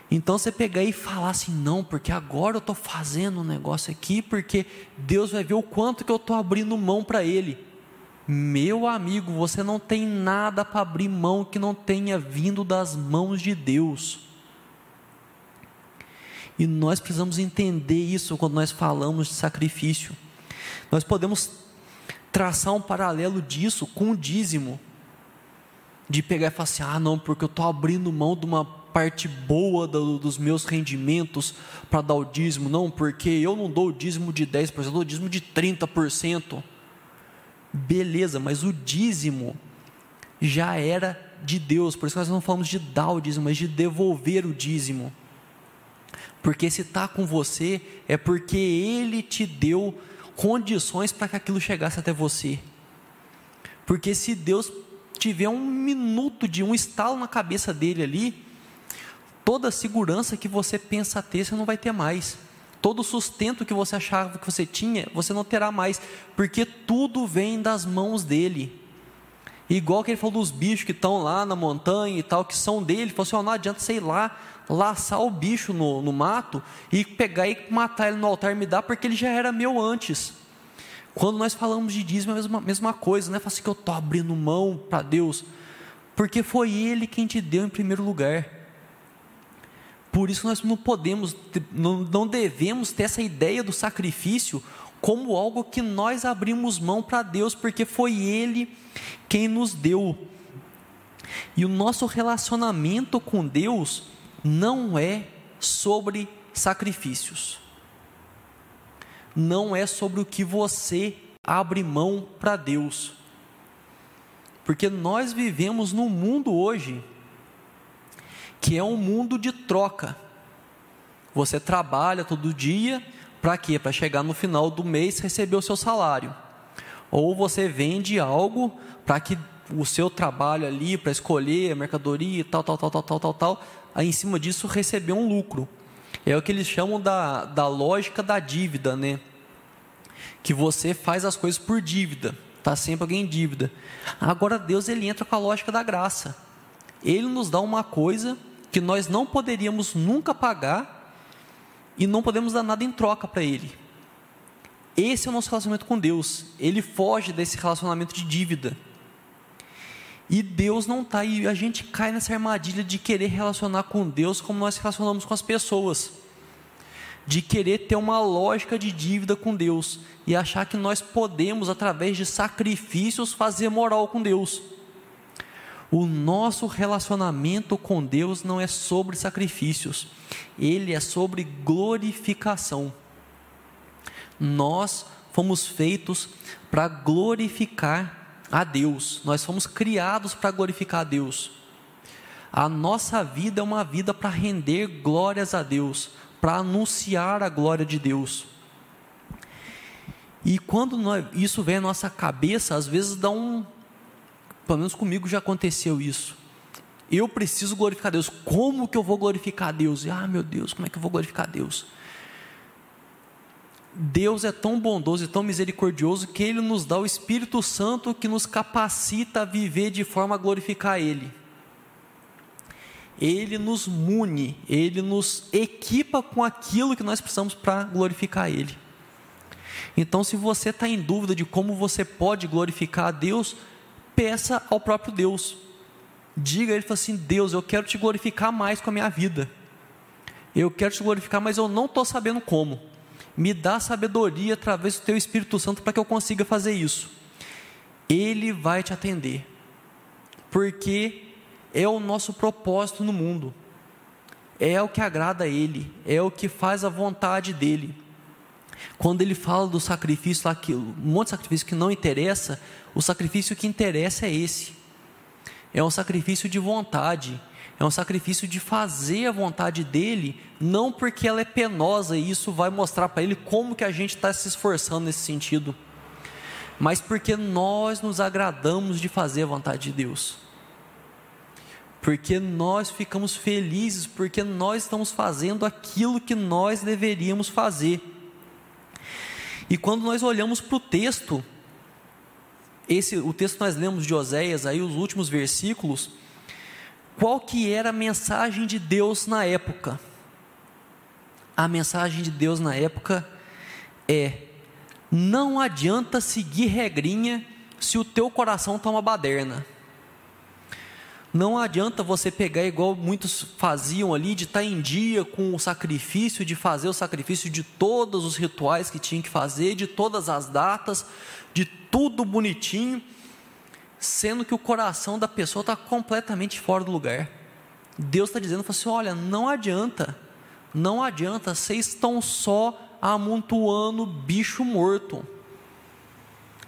Então você pegar e falar assim, não, porque agora eu estou fazendo um negócio aqui, porque Deus vai ver o quanto que eu estou abrindo mão para Ele. Meu amigo, você não tem nada para abrir mão que não tenha vindo das mãos de Deus. E nós precisamos entender isso quando nós falamos de sacrifício. Nós podemos traçar um paralelo disso com o dízimo. De pegar e falar assim: ah, não, porque eu estou abrindo mão de uma parte boa do, dos meus rendimentos para dar o dízimo. Não, porque eu não dou o dízimo de 10%, eu dou o dízimo de 30%. Beleza, mas o dízimo já era de Deus, por isso nós não falamos de dar o dízimo, mas de devolver o dízimo. Porque se está com você, é porque Ele te deu condições para que aquilo chegasse até você. Porque se Deus tiver um minuto de um estalo na cabeça dele ali, toda a segurança que você pensa ter, você não vai ter mais. Todo sustento que você achava que você tinha, você não terá mais, porque tudo vem das mãos dele. Igual que ele falou dos bichos que estão lá na montanha e tal, que são dele, ele falou assim: oh, não adianta, sei lá, laçar o bicho no, no mato e pegar e matar ele no altar e me dar, porque ele já era meu antes. Quando nós falamos de dízimo, é a mesma, mesma coisa, não é fala assim que eu estou abrindo mão para Deus, porque foi Ele quem te deu em primeiro lugar. Por isso nós não podemos, não devemos ter essa ideia do sacrifício como algo que nós abrimos mão para Deus, porque foi Ele quem nos deu. E o nosso relacionamento com Deus não é sobre sacrifícios, não é sobre o que você abre mão para Deus, porque nós vivemos num mundo hoje que é um mundo de troca. Você trabalha todo dia, para quê? Para chegar no final do mês receber o seu salário. Ou você vende algo para que o seu trabalho ali, para escolher a mercadoria, tal, tal, tal, tal, tal, tal, tal, aí em cima disso receber um lucro. É o que eles chamam da, da lógica da dívida, né? Que você faz as coisas por dívida, está sempre alguém em dívida. Agora Deus ele entra com a lógica da graça. Ele nos dá uma coisa que nós não poderíamos nunca pagar e não podemos dar nada em troca para Ele. Esse é o nosso relacionamento com Deus. Ele foge desse relacionamento de dívida. E Deus não está aí. A gente cai nessa armadilha de querer relacionar com Deus como nós relacionamos com as pessoas. De querer ter uma lógica de dívida com Deus. E achar que nós podemos, através de sacrifícios, fazer moral com Deus. O nosso relacionamento com Deus não é sobre sacrifícios, ele é sobre glorificação. Nós fomos feitos para glorificar a Deus, nós fomos criados para glorificar a Deus. A nossa vida é uma vida para render glórias a Deus, para anunciar a glória de Deus. E quando isso vem à nossa cabeça, às vezes dá um, pelo menos comigo já aconteceu isso. Eu preciso glorificar Deus. Como que eu vou glorificar Deus? Ah, meu Deus, como é que eu vou glorificar Deus? Deus é tão bondoso e tão misericordioso que Ele nos dá o Espírito Santo que nos capacita a viver de forma a glorificar Ele. Ele nos mune, Ele nos equipa com aquilo que nós precisamos para glorificar Ele. Então, se você está em dúvida de como você pode glorificar a Deus, peça ao próprio Deus. Diga a Ele assim: Deus, eu quero te glorificar mais com a minha vida. Eu quero te glorificar, mas eu não estou sabendo como. Me dá sabedoria através do Teu Espírito Santo para que eu consiga fazer isso. Ele vai te atender, porque é o nosso propósito no mundo, é o que agrada a Ele, é o que faz a vontade dEle. Quando ele fala do sacrifício lá, que, um monte de sacrifício que não interessa, o sacrifício que interessa é esse. É um sacrifício de vontade, é um sacrifício de fazer a vontade dele, não porque ela é penosa e isso vai mostrar para ele como que a gente está se esforçando nesse sentido, mas porque nós nos agradamos de fazer a vontade de Deus, porque nós ficamos felizes, porque nós estamos fazendo aquilo que nós deveríamos fazer. E quando nós olhamos para o texto, esse, o texto que nós lemos de Oséias, aí os últimos versículos, qual que era a mensagem de Deus na época? A mensagem de Deus na época é: não adianta seguir regrinha se o teu coração está uma baderna. Não adianta você pegar igual muitos faziam ali, de estar em dia com o sacrifício, de fazer o sacrifício de todos os rituais que tinha que fazer, de todas as datas, de tudo bonitinho, sendo que o coração da pessoa está completamente fora do lugar. Deus está dizendo assim: olha, não adianta, não adianta, vocês estão só amontoando bicho morto.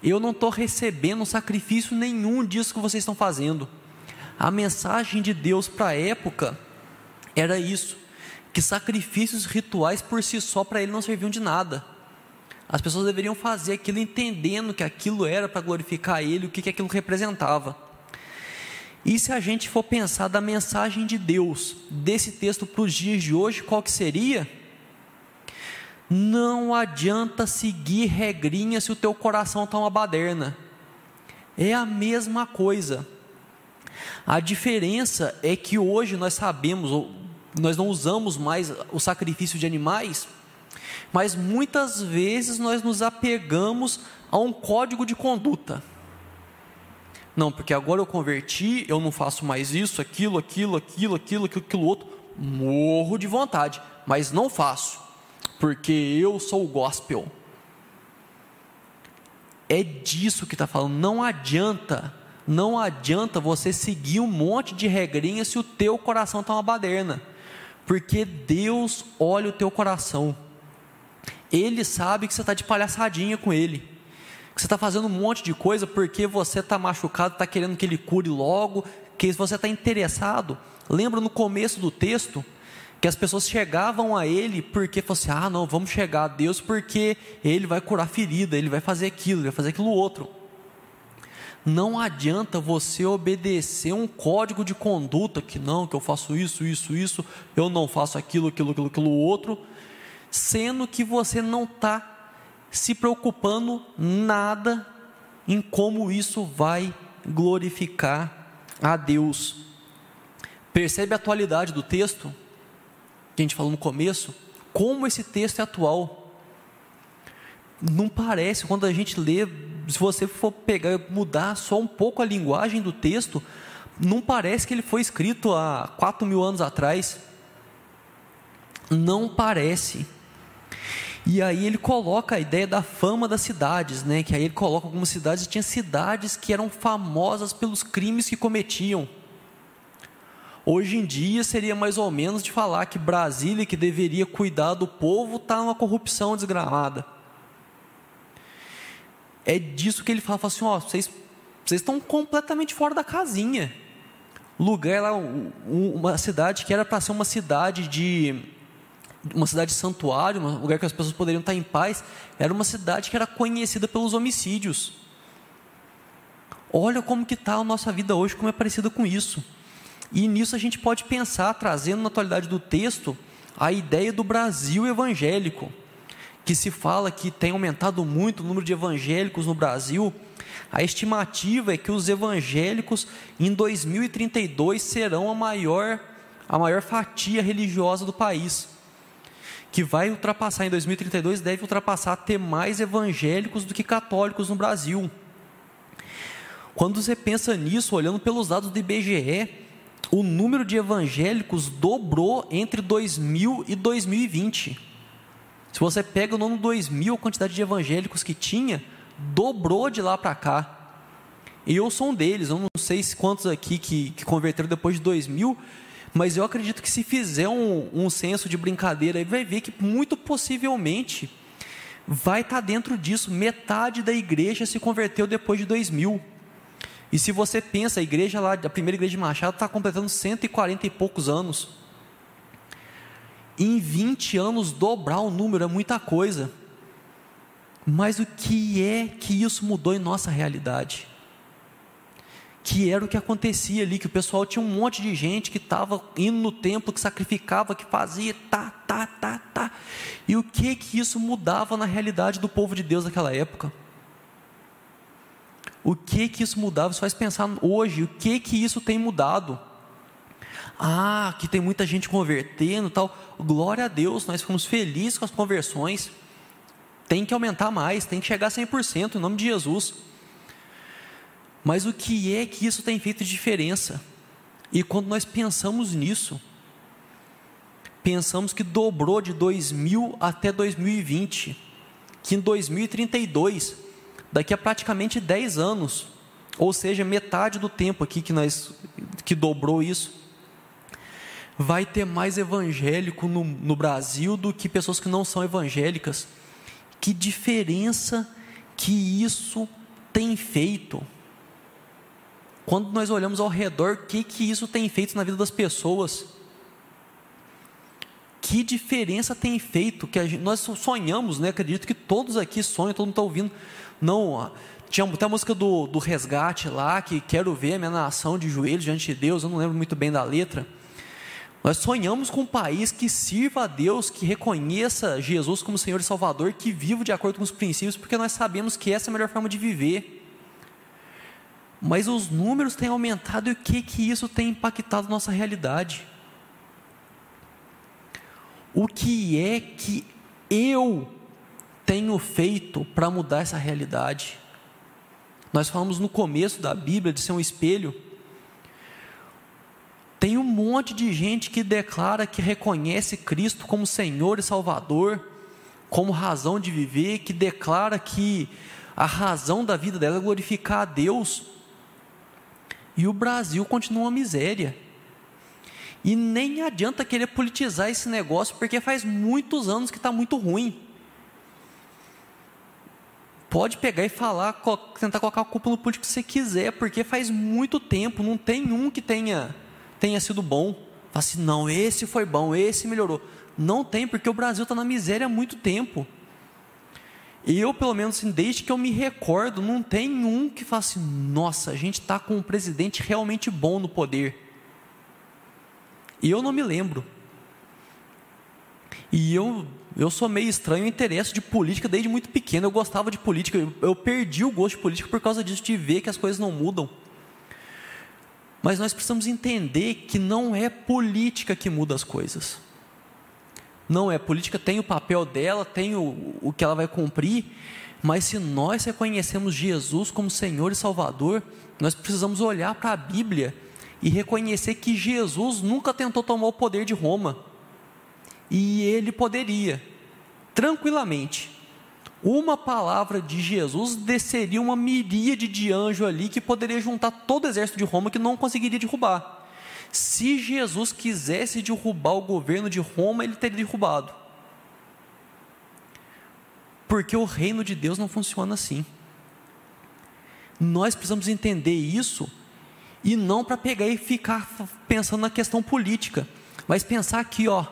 Eu não estou recebendo sacrifício nenhum disso que vocês estão fazendo. A mensagem de Deus para a época era isso: que sacrifícios rituais por si só para ele não serviam de nada. As pessoas deveriam fazer aquilo entendendo que aquilo era para glorificar Ele, o que, que aquilo representava. E se a gente for pensar da mensagem de Deus desse texto para os dias de hoje, qual que seria? Não adianta seguir regrinha se o teu coração está uma baderna. É a mesma coisa. A diferença é que hoje nós sabemos, nós não usamos mais o sacrifício de animais, mas muitas vezes nós nos apegamos a um código de conduta. Não, porque agora eu converti, eu não faço mais isso, aquilo, aquilo, aquilo, aquilo, aquilo, aquilo outro. morro de vontade, mas não faço, porque eu sou o gospel. É disso que está falando. Não adianta, não adianta você seguir um monte de regrinhas se o teu coração está uma baderna, porque Deus olha o teu coração. Ele sabe que você está de palhaçadinha com Ele, que você está fazendo um monte de coisa porque você está machucado, está querendo que Ele cure logo, que você está interessado. Lembra no começo do texto que as pessoas chegavam a Ele porque fosse assim, ah, não, vamos chegar a Deus porque Ele vai curar ferida, Ele vai fazer aquilo, Ele vai fazer aquilo outro. Não adianta você obedecer um código de conduta que não, que eu faço isso, isso, isso, eu não faço aquilo, aquilo, aquilo, aquilo outro, sendo que você não está se preocupando nada em como isso vai glorificar a Deus. Percebe a atualidade do texto? Que a gente falou no começo? Como esse texto é atual. Não parece, quando a gente lê, se você for pegar mudar só um pouco a linguagem do texto, não parece que ele foi escrito há quatro mil anos atrás. Não parece. E aí ele coloca a ideia da fama das cidades, né? Que aí ele coloca algumas cidades, tinha cidades que eram famosas pelos crimes que cometiam. Hoje em dia seria mais ou menos de falar que Brasília, que deveria cuidar do povo, está numa corrupção desgramada. É disso que ele fala, fala assim, ó, vocês, vocês estão completamente fora da casinha. Lugar lá, uma cidade que era para ser uma cidade de uma cidade santuário, um lugar que as pessoas poderiam estar em paz, era uma cidade que era conhecida pelos homicídios. Olha como que está a nossa vida hoje, como é parecida com isso. E nisso a gente pode pensar, trazendo na atualidade do texto, a ideia do Brasil evangélico, que se fala que tem aumentado muito o número de evangélicos no Brasil. A estimativa é que os evangélicos em 2032 serão a maior, a maior fatia religiosa do país que vai ultrapassar em 2032, deve ultrapassar ter mais evangélicos do que católicos no Brasil. Quando você pensa nisso, olhando pelos dados do IBGE, o número de evangélicos dobrou entre 2000 e 2020. Se você pega no ano 2000, a quantidade de evangélicos que tinha, dobrou de lá para cá. E eu sou um deles, eu não sei quantos aqui que, que converteram depois de 2000, mas eu acredito que se fizer um, um senso de brincadeira, vai ver que muito possivelmente vai estar tá dentro disso. Metade da igreja se converteu depois de 2000. E se você pensa, a igreja lá, a primeira igreja de Machado está completando 140 e poucos anos. Em 20 anos, dobrar o número é muita coisa. Mas o que é que isso mudou em nossa realidade? que era o que acontecia ali, que o pessoal tinha um monte de gente que estava indo no templo, que sacrificava, que fazia, tá, tá, tá, tá. E o que que isso mudava na realidade do povo de Deus naquela época? O que que isso mudava? Você faz pensar hoje, o que que isso tem mudado? Ah, que tem muita gente convertendo tal. Glória a Deus, nós ficamos felizes com as conversões. Tem que aumentar mais, tem que chegar a 100% em nome de Jesus. Mas o que é que isso tem feito de diferença? E quando nós pensamos nisso, pensamos que dobrou de 2000 até 2020, que em 2032, daqui a praticamente 10 anos, ou seja, metade do tempo aqui que nós que dobrou isso, vai ter mais evangélico no, no Brasil do que pessoas que não são evangélicas. Que diferença que isso tem feito? Quando nós olhamos ao redor, o que, que isso tem feito na vida das pessoas? Que diferença tem feito? Que gente, nós sonhamos, né? Acredito que todos aqui sonham, todo mundo está ouvindo. Não, tinha até a música do, do resgate lá, que quero ver a minha nação de joelhos diante de Deus, eu não lembro muito bem da letra. Nós sonhamos com um país que sirva a Deus, que reconheça Jesus como Senhor e Salvador, que viva de acordo com os princípios, porque nós sabemos que essa é a melhor forma de viver mas os números têm aumentado e o que que isso tem impactado nossa realidade? O que é que eu tenho feito para mudar essa realidade? Nós falamos no começo da Bíblia de ser um espelho. Monte de gente que declara que reconhece Cristo como Senhor e Salvador, como razão de viver, que declara que a razão da vida dela é glorificar a Deus. E o Brasil continua uma miséria. E nem adianta querer politizar esse negócio, porque faz muitos anos que está muito ruim. Pode pegar e falar, tentar colocar a culpa no político que você quiser, porque faz muito tempo, não tem um que tenha, tenha sido bom. Fala assim, não, esse foi bom, esse melhorou. Não tem, porque o Brasil está na miséria há muito tempo. E eu, pelo menos, assim, desde que eu me recordo, não tem um que fala assim: nossa, a gente está com um presidente realmente bom no poder. E eu não me lembro. E eu, eu sou meio estranho, eu interesso de política desde muito pequeno. Eu gostava de política, eu, eu perdi o gosto de política por causa disso, de ver que as coisas não mudam. Mas nós precisamos entender que não é política que muda as coisas. Não é, política tem o papel dela, tem o, o que ela vai cumprir, mas se nós reconhecemos Jesus como Senhor e Salvador, nós precisamos olhar para a Bíblia e reconhecer que Jesus nunca tentou tomar o poder de Roma. E ele poderia, tranquilamente. Uma palavra de Jesus desceria uma miríade de anjo ali que poderia juntar todo o exército de Roma que não conseguiria derrubar. Se Jesus quisesse derrubar o governo de Roma, ele teria derrubado. Porque o reino de Deus não funciona assim. Nós precisamos entender isso e não para pegar e ficar pensando na questão política, mas pensar aqui, ó,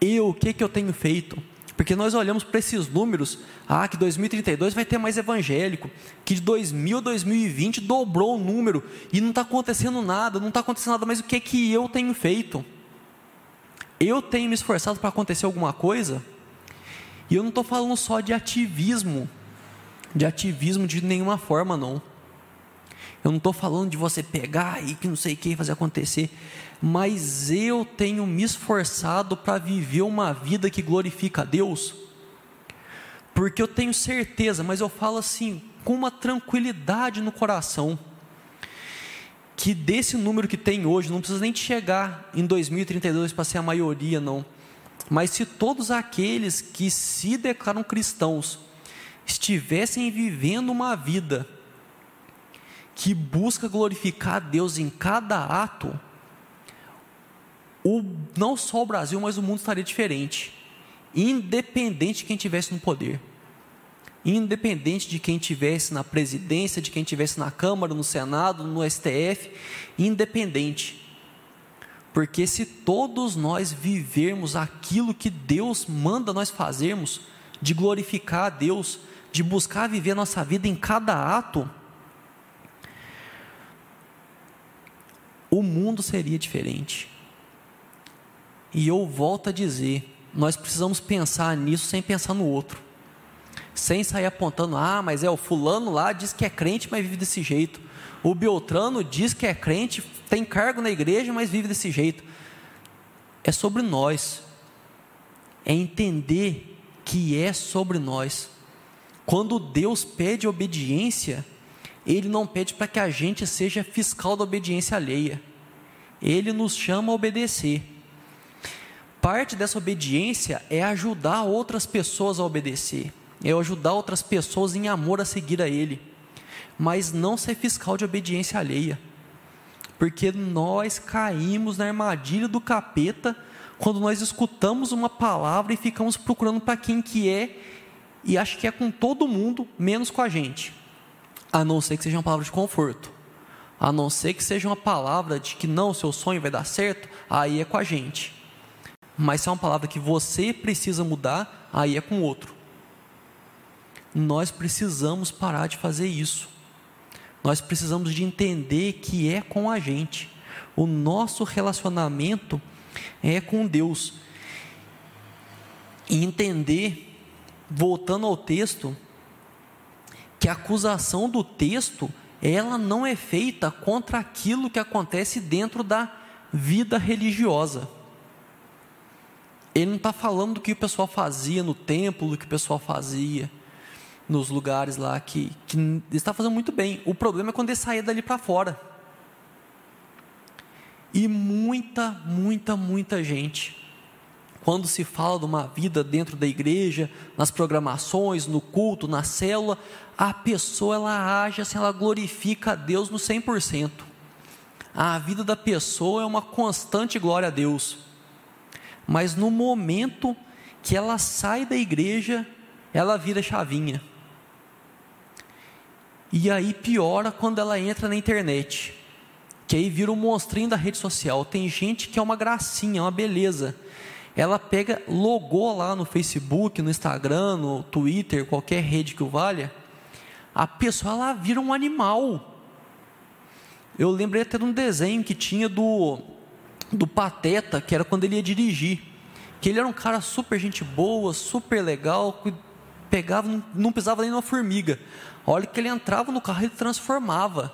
eu, o que que eu tenho feito? Porque nós olhamos para esses números, ah, que 2032 vai ter mais evangélico, que de 2000 a 2020 dobrou o número e não está acontecendo nada, não está acontecendo nada, mas o que é que eu tenho feito? Eu tenho me esforçado para acontecer alguma coisa? E eu não estou falando só de ativismo, de ativismo de nenhuma forma, não. Eu não estou falando de você pegar e que não sei o que fazer acontecer mas eu tenho me esforçado para viver uma vida que glorifica a Deus, porque eu tenho certeza, mas eu falo assim, com uma tranquilidade no coração, que desse número que tem hoje, não precisa nem chegar em 2032 para ser a maioria, não, mas se todos aqueles que se declaram cristãos estivessem vivendo uma vida que busca glorificar a Deus em cada ato, o, não só o Brasil, mas o mundo estaria diferente, independente de quem tivesse no poder, independente de quem tivesse na presidência, de quem tivesse na Câmara, no Senado, no STF, independente. Porque se todos nós vivermos aquilo que Deus manda nós fazermos, de glorificar a Deus, de buscar viver a nossa vida em cada ato, o mundo seria diferente. E eu volto a dizer, nós precisamos pensar nisso sem pensar no outro. Sem sair apontando, ah, mas é o fulano lá diz que é crente, mas vive desse jeito. O Beltrano diz que é crente, tem cargo na igreja, mas vive desse jeito. É sobre nós. É entender que é sobre nós. Quando Deus pede obediência, Ele não pede para que a gente seja fiscal da obediência alheia. Ele nos chama a obedecer parte dessa obediência é ajudar outras pessoas a obedecer, é ajudar outras pessoas em amor a seguir a Ele, mas não ser fiscal de obediência alheia, porque nós caímos na armadilha do capeta quando nós escutamos uma palavra e ficamos procurando para quem que é e acho que é com todo mundo, menos com a gente, a não ser que seja uma palavra de conforto. A não ser que seja uma palavra de que não, seu sonho vai dar certo, aí é com a gente. Mas se é uma palavra que você precisa mudar, aí é com outro. Nós precisamos parar de fazer isso. Nós precisamos de entender que é com a gente. O nosso relacionamento é com Deus. E entender, voltando ao texto, que a acusação do texto, ela não é feita contra aquilo que acontece dentro da vida religiosa. Ele não está falando do que o pessoal fazia no templo, do que o pessoal fazia nos lugares lá, que, que está fazendo muito bem. O problema é quando ele saía dali para fora. E muita, muita, muita gente, quando se fala de uma vida dentro da igreja, nas programações, no culto, na célula, a pessoa ela age assim, ela glorifica a Deus no 100%. A vida da pessoa é uma constante glória a Deus. Mas no momento que ela sai da igreja, ela vira chavinha. E aí piora quando ela entra na internet. Que aí vira um monstrinho da rede social. Tem gente que é uma gracinha, uma beleza. Ela pega, logou lá no Facebook, no Instagram, no Twitter, qualquer rede que o valha. A pessoa ela vira um animal. Eu lembrei até de um desenho que tinha do, do Pateta, que era quando ele ia dirigir. Que ele era um cara super gente boa, super legal, pegava, não, não pisava nem numa formiga. A hora que ele entrava no carro, ele transformava.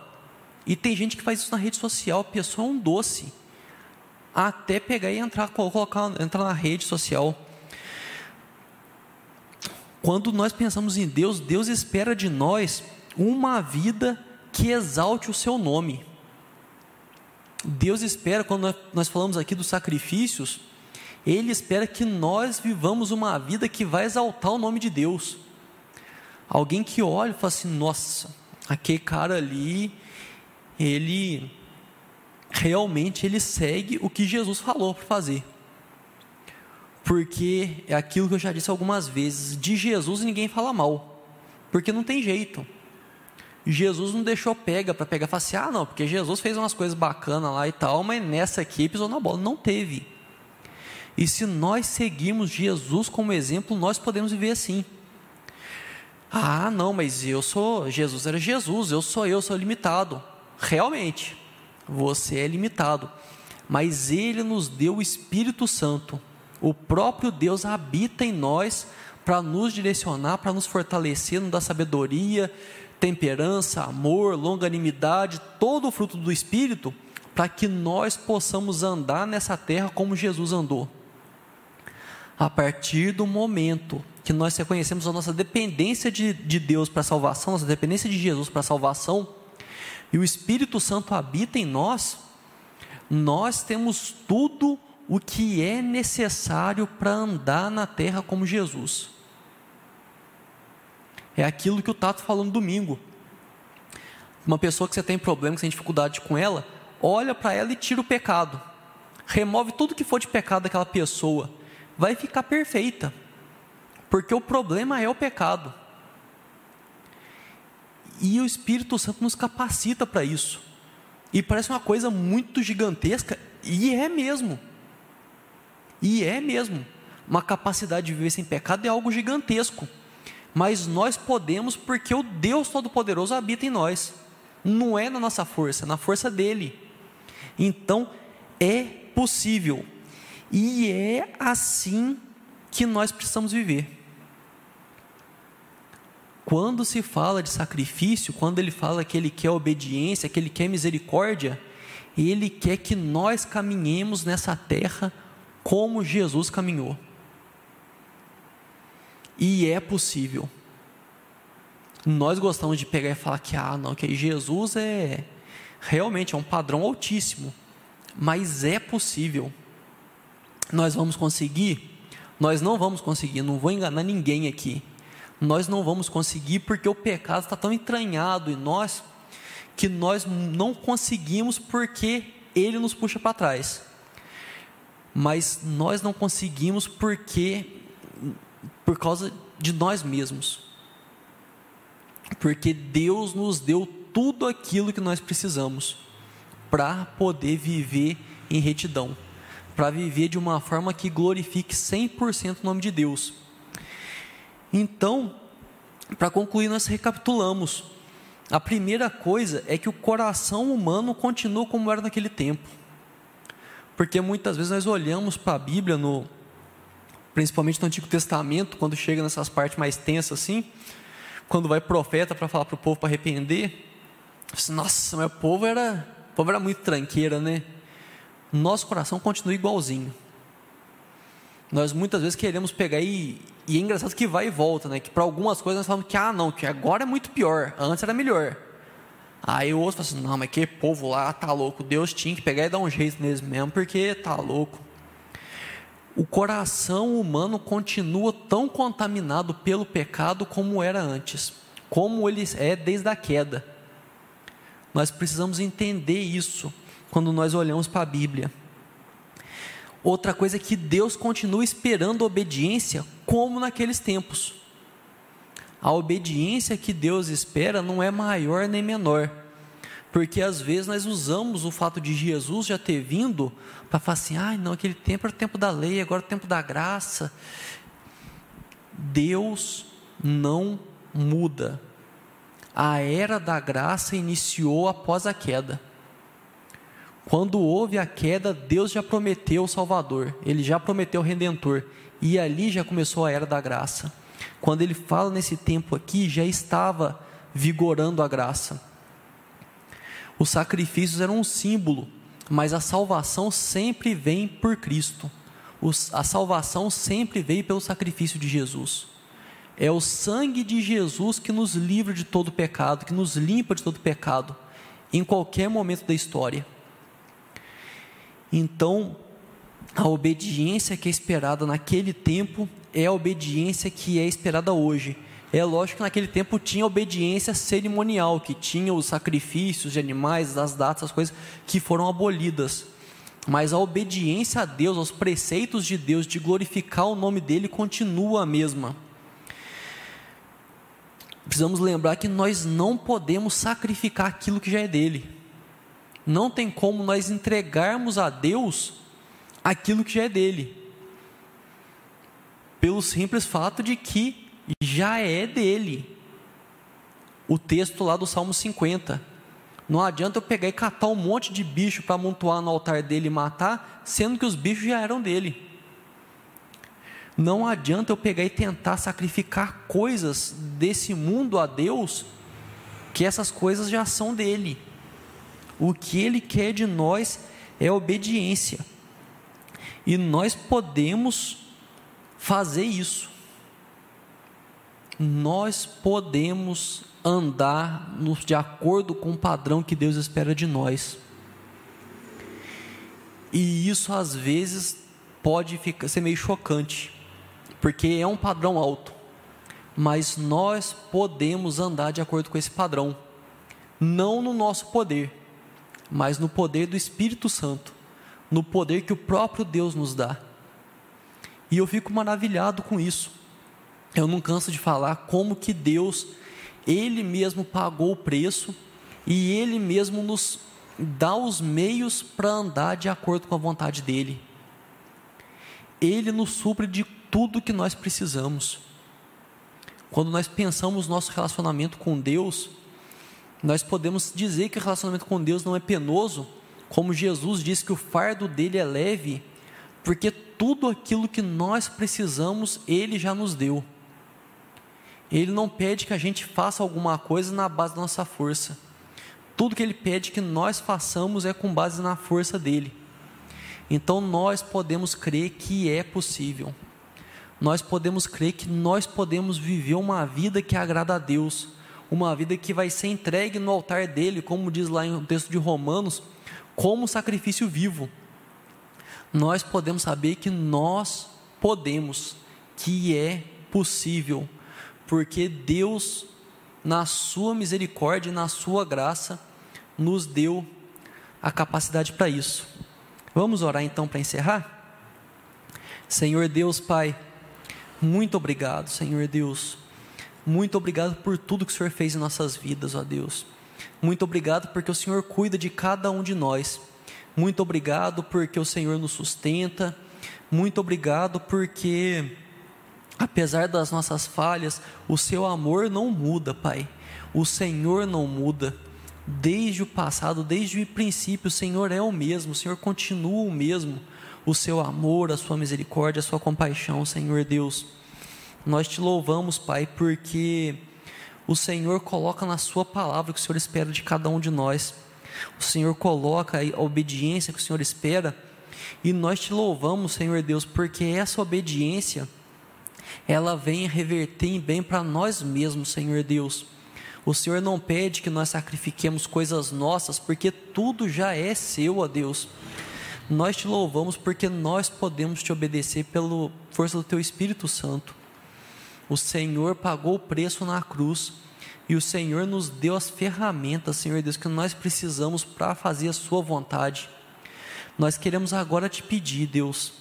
E tem gente que faz isso na rede social, a pessoa é um doce. Até pegar e entrar, colocar, entrar na rede social. Quando nós pensamos em Deus, Deus espera de nós uma vida que exalte o seu nome. Deus espera, quando nós falamos aqui dos sacrifícios, Ele espera que nós vivamos uma vida que vai exaltar o nome de Deus. Alguém que olha e fala assim: nossa, aquele cara ali, ele realmente ele segue o que Jesus falou para fazer. Porque é aquilo que eu já disse algumas vezes: de Jesus ninguém fala mal, porque não tem jeito. Jesus não deixou pega para pegar e assim: ah, não, porque Jesus fez umas coisas bacanas lá e tal, mas nessa aqui pisou na bola. Não teve. E se nós seguirmos Jesus como exemplo, nós podemos viver assim. Ah, não, mas eu sou. Jesus era Jesus, eu sou eu, sou limitado. Realmente, você é limitado. Mas Ele nos deu o Espírito Santo. O próprio Deus habita em nós para nos direcionar, para nos fortalecer, nos dar sabedoria, temperança, amor, longanimidade, todo o fruto do Espírito, para que nós possamos andar nessa terra como Jesus andou. A partir do momento que nós reconhecemos a nossa dependência de, de Deus para a salvação, nossa dependência de Jesus para a salvação, e o Espírito Santo habita em nós, nós temos tudo o que é necessário para andar na terra como Jesus. É aquilo que o Tato falou no domingo. Uma pessoa que você tem problema, que você tem dificuldade com ela, olha para ela e tira o pecado. Remove tudo que for de pecado daquela pessoa. Vai ficar perfeita. Porque o problema é o pecado. E o Espírito Santo nos capacita para isso. E parece uma coisa muito gigantesca, e é mesmo. E é mesmo. Uma capacidade de viver sem pecado é algo gigantesco mas nós podemos porque o Deus Todo-Poderoso habita em nós. Não é na nossa força, é na força dele. Então, é possível. E é assim que nós precisamos viver. Quando se fala de sacrifício, quando ele fala que ele quer obediência, que ele quer misericórdia, ele quer que nós caminhemos nessa terra como Jesus caminhou. E é possível. Nós gostamos de pegar e falar que ah, não, que Jesus é realmente é um padrão altíssimo, mas é possível. Nós vamos conseguir? Nós não vamos conseguir, não vou enganar ninguém aqui. Nós não vamos conseguir porque o pecado está tão entranhado em nós que nós não conseguimos porque ele nos puxa para trás. Mas nós não conseguimos porque por causa de nós mesmos. Porque Deus nos deu tudo aquilo que nós precisamos para poder viver em retidão, para viver de uma forma que glorifique 100% o nome de Deus. Então, para concluir, nós recapitulamos. A primeira coisa é que o coração humano continua como era naquele tempo. Porque muitas vezes nós olhamos para a Bíblia no principalmente no Antigo Testamento, quando chega nessas partes mais tensas assim, quando vai profeta para falar para o povo para arrepender, nossa, meu povo era, o povo era muito tranqueira, né? Nosso coração continua igualzinho. Nós muitas vezes queremos pegar e, e é engraçado que vai e volta, né? Que para algumas coisas nós falamos que ah, não, que agora é muito pior, antes era melhor. Aí o outro fala assim: não, mas que povo lá tá louco. Deus tinha que pegar e dar um jeito neles mesmo, porque tá louco. O coração humano continua tão contaminado pelo pecado como era antes, como ele é desde a queda. Nós precisamos entender isso quando nós olhamos para a Bíblia. Outra coisa é que Deus continua esperando obediência, como naqueles tempos. A obediência que Deus espera não é maior nem menor, porque às vezes nós usamos o fato de Jesus já ter vindo para falar assim: ah, não, aquele tempo era o tempo da lei, agora é o tempo da graça. Deus não muda. A era da graça iniciou após a queda. Quando houve a queda, Deus já prometeu o Salvador, ele já prometeu o Redentor, e ali já começou a era da graça. Quando ele fala nesse tempo aqui, já estava vigorando a graça. Os sacrifícios eram um símbolo, mas a salvação sempre vem por Cristo. a salvação sempre veio pelo sacrifício de Jesus. É o sangue de Jesus que nos livra de todo pecado, que nos limpa de todo pecado, em qualquer momento da história. Então, a obediência que é esperada naquele tempo é a obediência que é esperada hoje. É lógico que naquele tempo tinha obediência cerimonial, que tinha os sacrifícios de animais, as datas, as coisas que foram abolidas. Mas a obediência a Deus, aos preceitos de Deus, de glorificar o nome dele, continua a mesma. Precisamos lembrar que nós não podemos sacrificar aquilo que já é dele. Não tem como nós entregarmos a Deus aquilo que já é dele, pelo simples fato de que já é dele. O texto lá do Salmo 50. Não adianta eu pegar e catar um monte de bicho para amontoar no altar dele e matar, sendo que os bichos já eram dele. Não adianta eu pegar e tentar sacrificar coisas desse mundo a Deus, que essas coisas já são dele. O que Ele quer de nós é obediência. E nós podemos fazer isso. Nós podemos andar de acordo com o padrão que Deus espera de nós. E isso às vezes pode ficar, ser meio chocante, porque é um padrão alto. Mas nós podemos andar de acordo com esse padrão, não no nosso poder, mas no poder do Espírito Santo, no poder que o próprio Deus nos dá. E eu fico maravilhado com isso. Eu não canso de falar como que Deus, Ele mesmo pagou o preço e Ele mesmo nos dá os meios para andar de acordo com a vontade dEle. Ele nos supre de tudo que nós precisamos. Quando nós pensamos nosso relacionamento com Deus, nós podemos dizer que o relacionamento com Deus não é penoso, como Jesus disse que o fardo dele é leve, porque tudo aquilo que nós precisamos, ele já nos deu. Ele não pede que a gente faça alguma coisa na base da nossa força. Tudo que ele pede que nós façamos é com base na força dele. Então nós podemos crer que é possível. Nós podemos crer que nós podemos viver uma vida que agrada a Deus uma vida que vai ser entregue no altar dele, como diz lá no texto de Romanos, como sacrifício vivo. Nós podemos saber que nós podemos, que é possível, porque Deus, na sua misericórdia e na sua graça, nos deu a capacidade para isso. Vamos orar então para encerrar? Senhor Deus, Pai, muito obrigado, Senhor Deus muito obrigado por tudo que o Senhor fez em nossas vidas, ó Deus. Muito obrigado porque o Senhor cuida de cada um de nós. Muito obrigado porque o Senhor nos sustenta. Muito obrigado porque, apesar das nossas falhas, o seu amor não muda, Pai. O Senhor não muda. Desde o passado, desde o princípio, o Senhor é o mesmo, o Senhor continua o mesmo. O seu amor, a sua misericórdia, a sua compaixão, Senhor Deus. Nós te louvamos, Pai, porque o Senhor coloca na Sua palavra o que o Senhor espera de cada um de nós. O Senhor coloca a obediência que o Senhor espera. E nós te louvamos, Senhor Deus, porque essa obediência, ela vem reverter em bem para nós mesmos, Senhor Deus. O Senhor não pede que nós sacrifiquemos coisas nossas, porque tudo já é seu, ó Deus. Nós te louvamos porque nós podemos te obedecer pela força do teu Espírito Santo. O Senhor pagou o preço na cruz e o Senhor nos deu as ferramentas, Senhor Deus, que nós precisamos para fazer a Sua vontade. Nós queremos agora te pedir, Deus,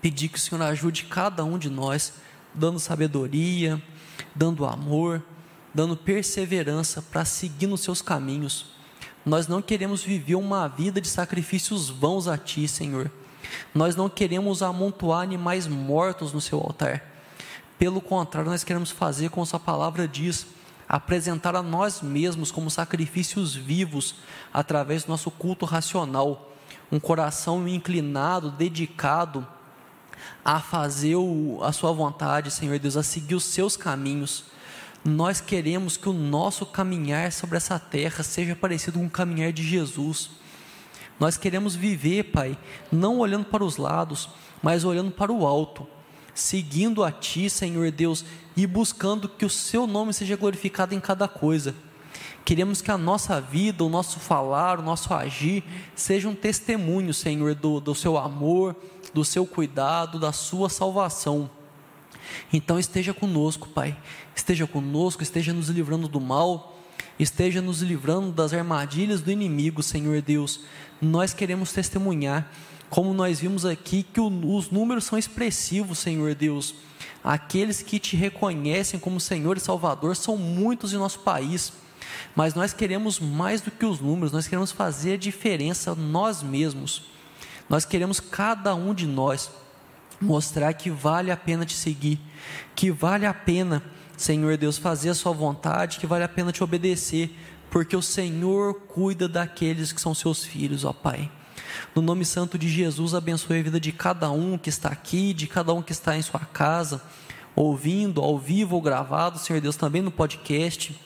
pedir que o Senhor ajude cada um de nós, dando sabedoria, dando amor, dando perseverança para seguir nos seus caminhos. Nós não queremos viver uma vida de sacrifícios vãos a Ti, Senhor. Nós não queremos amontoar animais mortos no Seu altar. Pelo contrário, nós queremos fazer como Sua palavra diz, apresentar a nós mesmos como sacrifícios vivos através do nosso culto racional, um coração inclinado, dedicado a fazer o, a Sua vontade, Senhor Deus, a seguir os Seus caminhos nós queremos que o nosso caminhar sobre essa terra seja parecido com o caminhar de Jesus. Nós queremos viver, Pai, não olhando para os lados, mas olhando para o alto, seguindo a Ti, Senhor Deus, e buscando que o Seu nome seja glorificado em cada coisa. Queremos que a nossa vida, o nosso falar, o nosso agir, seja um testemunho, Senhor, do, do Seu amor, do Seu cuidado, da Sua salvação. Então esteja conosco, Pai. Esteja conosco, esteja nos livrando do mal, esteja nos livrando das armadilhas do inimigo, Senhor Deus. Nós queremos testemunhar, como nós vimos aqui, que os números são expressivos, Senhor Deus. Aqueles que te reconhecem como Senhor e Salvador são muitos em nosso país. Mas nós queremos mais do que os números, nós queremos fazer a diferença nós mesmos. Nós queremos cada um de nós mostrar que vale a pena te seguir, que vale a pena, Senhor Deus, fazer a sua vontade, que vale a pena te obedecer, porque o Senhor cuida daqueles que são seus filhos, ó Pai. No nome santo de Jesus, abençoe a vida de cada um que está aqui, de cada um que está em sua casa, ouvindo, ao vivo ou gravado, Senhor Deus, também no podcast.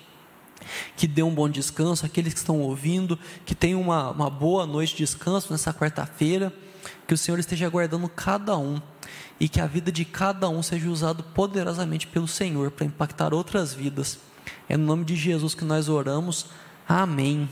Que dê um bom descanso, aqueles que estão ouvindo, que tenham uma, uma boa noite de descanso nessa quarta-feira, que o Senhor esteja guardando cada um e que a vida de cada um seja usado poderosamente pelo Senhor para impactar outras vidas. É no nome de Jesus que nós oramos. Amém.